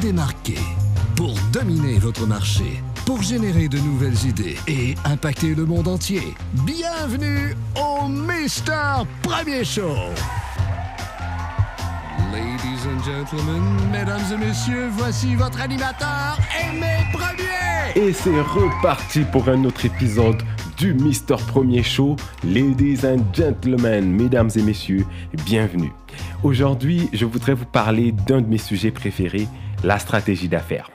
démarquer, pour dominer votre marché, pour générer de nouvelles idées et impacter le monde entier. Bienvenue au Mister Premier Show. Ladies and gentlemen, mesdames et messieurs, voici votre animateur, Aimé Premier. Et c'est reparti pour un autre épisode du Mister Premier Show. Ladies and gentlemen, mesdames et messieurs, bienvenue. Aujourd'hui, je voudrais vous parler d'un de mes sujets préférés, la stratégie d'affaires.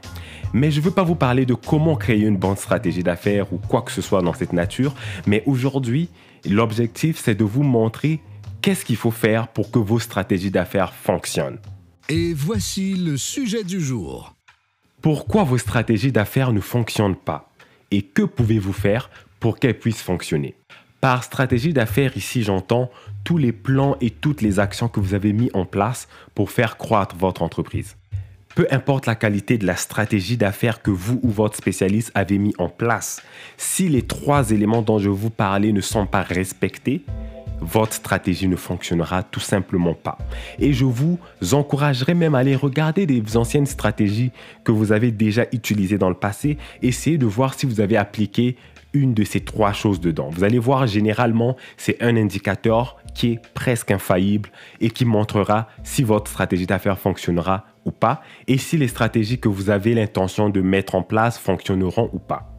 Mais je ne veux pas vous parler de comment créer une bonne stratégie d'affaires ou quoi que ce soit dans cette nature, mais aujourd'hui, l'objectif, c'est de vous montrer qu'est-ce qu'il faut faire pour que vos stratégies d'affaires fonctionnent. Et voici le sujet du jour. Pourquoi vos stratégies d'affaires ne fonctionnent pas? Et que pouvez-vous faire pour qu'elles puissent fonctionner? Par stratégie d'affaires, ici j'entends tous les plans et toutes les actions que vous avez mis en place pour faire croître votre entreprise. Peu importe la qualité de la stratégie d'affaires que vous ou votre spécialiste avez mis en place, si les trois éléments dont je vous parlais ne sont pas respectés, votre stratégie ne fonctionnera tout simplement pas. Et je vous encouragerais même à aller regarder des anciennes stratégies que vous avez déjà utilisées dans le passé, essayer de voir si vous avez appliqué une de ces trois choses dedans. Vous allez voir, généralement, c'est un indicateur qui est presque infaillible et qui montrera si votre stratégie d'affaires fonctionnera ou pas et si les stratégies que vous avez l'intention de mettre en place fonctionneront ou pas.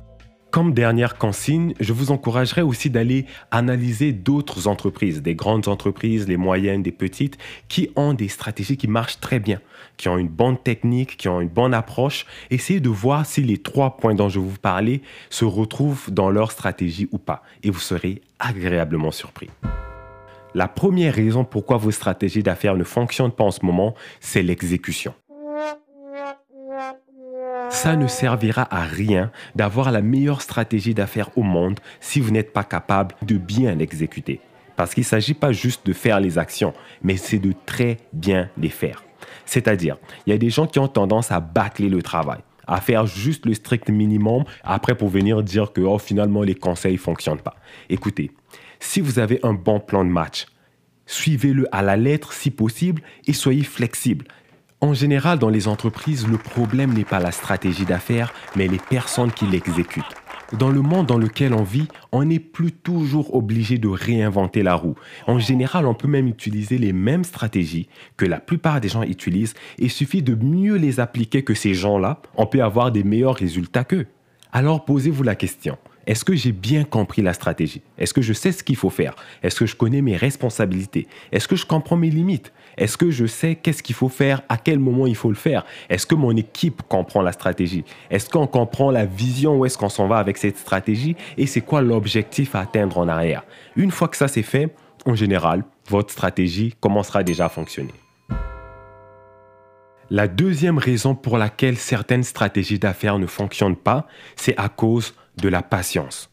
Comme dernière consigne, je vous encouragerais aussi d'aller analyser d'autres entreprises, des grandes entreprises, les moyennes, des petites, qui ont des stratégies qui marchent très bien, qui ont une bonne technique, qui ont une bonne approche. Essayez de voir si les trois points dont je vous parlais se retrouvent dans leur stratégie ou pas, et vous serez agréablement surpris. La première raison pourquoi vos stratégies d'affaires ne fonctionnent pas en ce moment, c'est l'exécution. Ça ne servira à rien d'avoir la meilleure stratégie d'affaires au monde si vous n'êtes pas capable de bien l'exécuter. Parce qu'il ne s'agit pas juste de faire les actions, mais c'est de très bien les faire. C'est-à-dire, il y a des gens qui ont tendance à bâcler le travail, à faire juste le strict minimum, après pour venir dire que oh, finalement les conseils ne fonctionnent pas. Écoutez, si vous avez un bon plan de match, suivez-le à la lettre si possible et soyez flexible. En général, dans les entreprises, le problème n'est pas la stratégie d'affaires, mais les personnes qui l'exécutent. Dans le monde dans lequel on vit, on n'est plus toujours obligé de réinventer la roue. En général, on peut même utiliser les mêmes stratégies que la plupart des gens utilisent et suffit de mieux les appliquer que ces gens-là, on peut avoir des meilleurs résultats qu'eux. Alors posez-vous la question, est-ce que j'ai bien compris la stratégie? Est-ce que je sais ce qu'il faut faire? Est-ce que je connais mes responsabilités? Est-ce que je comprends mes limites? Est-ce que je sais qu'est-ce qu'il faut faire? À quel moment il faut le faire? Est-ce que mon équipe comprend la stratégie? Est-ce qu'on comprend la vision Où est-ce qu'on s'en va avec cette stratégie? Et c'est quoi l'objectif à atteindre en arrière? Une fois que ça c'est fait, en général, votre stratégie commencera déjà à fonctionner. La deuxième raison pour laquelle certaines stratégies d'affaires ne fonctionnent pas, c'est à cause de la patience.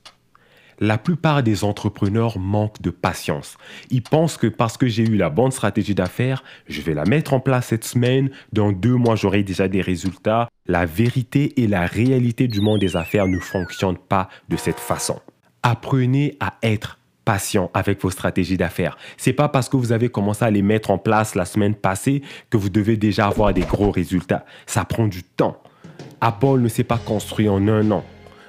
La plupart des entrepreneurs manquent de patience. Ils pensent que parce que j'ai eu la bonne stratégie d'affaires, je vais la mettre en place cette semaine, dans deux mois j'aurai déjà des résultats. La vérité et la réalité du monde des affaires ne fonctionnent pas de cette façon. Apprenez à être patient avec vos stratégies d'affaires. C'est pas parce que vous avez commencé à les mettre en place la semaine passée que vous devez déjà avoir des gros résultats. Ça prend du temps. Apple ne s'est pas construit en un an.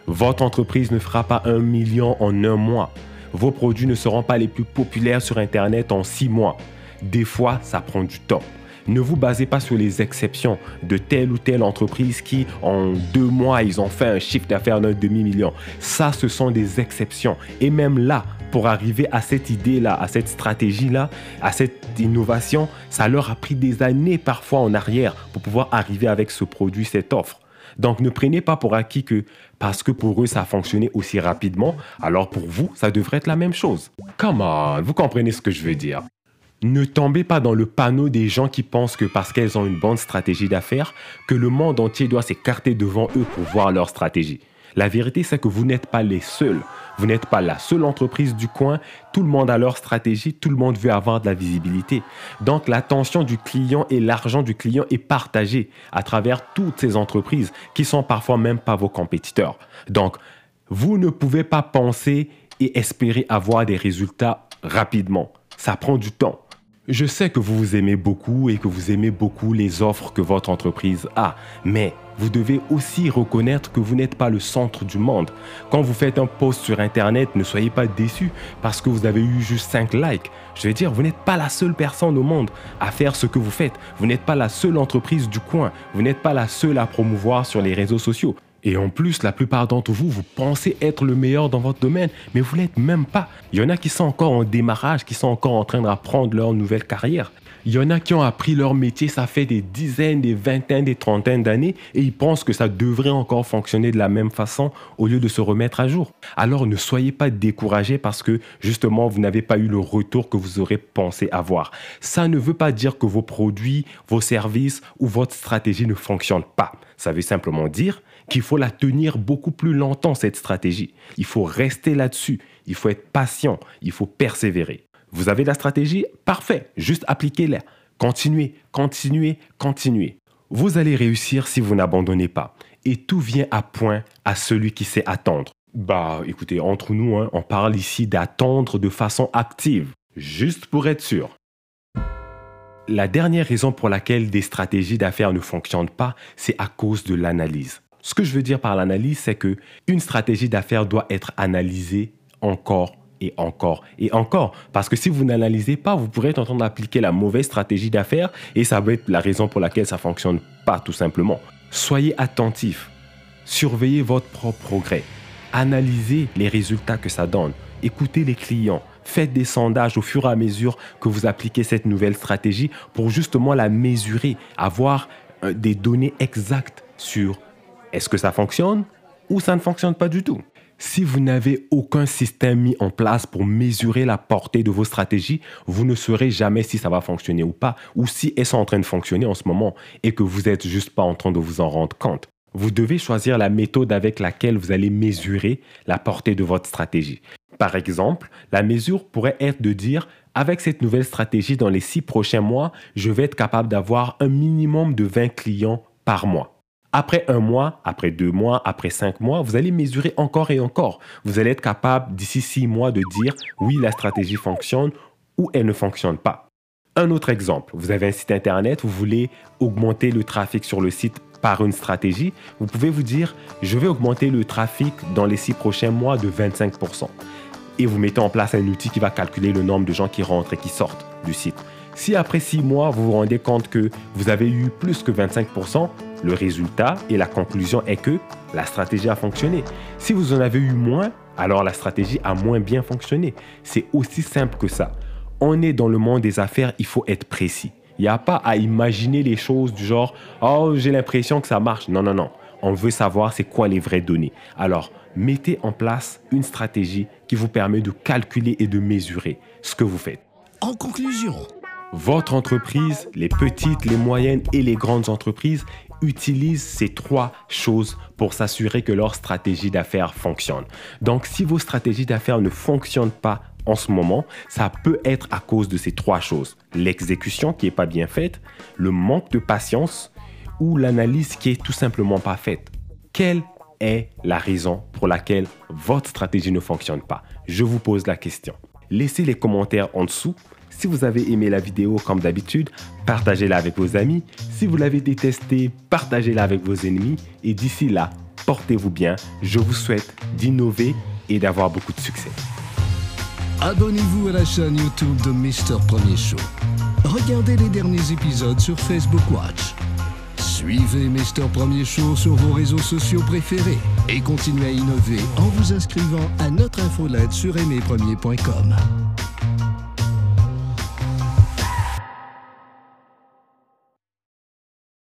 Votre entreprise ne fera pas un million en un mois. Vos produits ne seront pas les plus populaires sur Internet en six mois. Des fois, ça prend du temps. Ne vous basez pas sur les exceptions de telle ou telle entreprise qui, en deux mois, ils ont fait un chiffre d'affaires d'un demi-million. Ça, ce sont des exceptions. Et même là, pour arriver à cette idée-là, à cette stratégie-là, à cette innovation, ça leur a pris des années parfois en arrière pour pouvoir arriver avec ce produit, cette offre. Donc ne prenez pas pour acquis que parce que pour eux ça a fonctionné aussi rapidement, alors pour vous ça devrait être la même chose. Come on, vous comprenez ce que je veux dire. Ne tombez pas dans le panneau des gens qui pensent que parce qu'elles ont une bonne stratégie d'affaires, que le monde entier doit s'écarter devant eux pour voir leur stratégie. La vérité, c'est que vous n'êtes pas les seuls. Vous n'êtes pas la seule entreprise du coin. Tout le monde a leur stratégie. Tout le monde veut avoir de la visibilité. Donc, l'attention du client et l'argent du client est partagé à travers toutes ces entreprises qui sont parfois même pas vos compétiteurs. Donc, vous ne pouvez pas penser et espérer avoir des résultats rapidement. Ça prend du temps. Je sais que vous vous aimez beaucoup et que vous aimez beaucoup les offres que votre entreprise a, mais vous devez aussi reconnaître que vous n'êtes pas le centre du monde. Quand vous faites un post sur Internet, ne soyez pas déçus parce que vous avez eu juste 5 likes. Je veux dire, vous n'êtes pas la seule personne au monde à faire ce que vous faites. Vous n'êtes pas la seule entreprise du coin. Vous n'êtes pas la seule à promouvoir sur les réseaux sociaux. Et en plus, la plupart d'entre vous, vous pensez être le meilleur dans votre domaine, mais vous l'êtes même pas. Il y en a qui sont encore en démarrage, qui sont encore en train d'apprendre leur nouvelle carrière. Il y en a qui ont appris leur métier, ça fait des dizaines, des vingtaines, des trentaines d'années, et ils pensent que ça devrait encore fonctionner de la même façon au lieu de se remettre à jour. Alors ne soyez pas découragés parce que justement vous n'avez pas eu le retour que vous aurez pensé avoir. Ça ne veut pas dire que vos produits, vos services ou votre stratégie ne fonctionnent pas. Ça veut simplement dire qu'il faut la tenir beaucoup plus longtemps, cette stratégie. Il faut rester là-dessus. Il faut être patient. Il faut persévérer. Vous avez la stratégie? Parfait. Juste appliquez-la. Continuez, continuez, continuez. Vous allez réussir si vous n'abandonnez pas. Et tout vient à point à celui qui sait attendre. Bah écoutez, entre nous, hein, on parle ici d'attendre de façon active, juste pour être sûr. La dernière raison pour laquelle des stratégies d'affaires ne fonctionnent pas, c'est à cause de l'analyse. Ce que je veux dire par l'analyse, c'est que une stratégie d'affaires doit être analysée encore et encore et encore. Parce que si vous n'analysez pas, vous pourrez train d'appliquer la mauvaise stratégie d'affaires et ça va être la raison pour laquelle ça ne fonctionne pas tout simplement. Soyez attentif. Surveillez votre propre progrès. Analysez les résultats que ça donne. Écoutez les clients. Faites des sondages au fur et à mesure que vous appliquez cette nouvelle stratégie pour justement la mesurer, avoir euh, des données exactes sur est-ce que ça fonctionne ou ça ne fonctionne pas du tout Si vous n'avez aucun système mis en place pour mesurer la portée de vos stratégies, vous ne saurez jamais si ça va fonctionner ou pas, ou si elles sont en train de fonctionner en ce moment et que vous n'êtes juste pas en train de vous en rendre compte. Vous devez choisir la méthode avec laquelle vous allez mesurer la portée de votre stratégie. Par exemple, la mesure pourrait être de dire, avec cette nouvelle stratégie dans les six prochains mois, je vais être capable d'avoir un minimum de 20 clients par mois. Après un mois, après deux mois, après cinq mois, vous allez mesurer encore et encore. Vous allez être capable d'ici six mois de dire oui, la stratégie fonctionne ou elle ne fonctionne pas. Un autre exemple, vous avez un site internet, vous voulez augmenter le trafic sur le site par une stratégie, vous pouvez vous dire je vais augmenter le trafic dans les six prochains mois de 25%. Et vous mettez en place un outil qui va calculer le nombre de gens qui rentrent et qui sortent du site. Si après six mois, vous vous rendez compte que vous avez eu plus que 25%, le résultat et la conclusion est que la stratégie a fonctionné. Si vous en avez eu moins, alors la stratégie a moins bien fonctionné. C'est aussi simple que ça. On est dans le monde des affaires, il faut être précis. Il n'y a pas à imaginer les choses du genre Oh, j'ai l'impression que ça marche. Non, non, non. On veut savoir c'est quoi les vraies données. Alors, mettez en place une stratégie qui vous permet de calculer et de mesurer ce que vous faites. En conclusion, votre entreprise, les petites, les moyennes et les grandes entreprises, utilisent ces trois choses pour s'assurer que leur stratégie d'affaires fonctionne. Donc, si vos stratégies d'affaires ne fonctionnent pas en ce moment, ça peut être à cause de ces trois choses. L'exécution qui n'est pas bien faite, le manque de patience ou l'analyse qui est tout simplement pas faite. Quelle est la raison pour laquelle votre stratégie ne fonctionne pas? Je vous pose la question. Laissez les commentaires en dessous si vous avez aimé la vidéo comme d'habitude, partagez-la avec vos amis. Si vous l'avez détestée, partagez-la avec vos ennemis. Et d'ici là, portez-vous bien. Je vous souhaite d'innover et d'avoir beaucoup de succès. Abonnez-vous à la chaîne YouTube de Mister Premier Show. Regardez les derniers épisodes sur Facebook Watch. Suivez Mister Premier Show sur vos réseaux sociaux préférés et continuez à innover en vous inscrivant à notre infolette sur aimerpremier.com.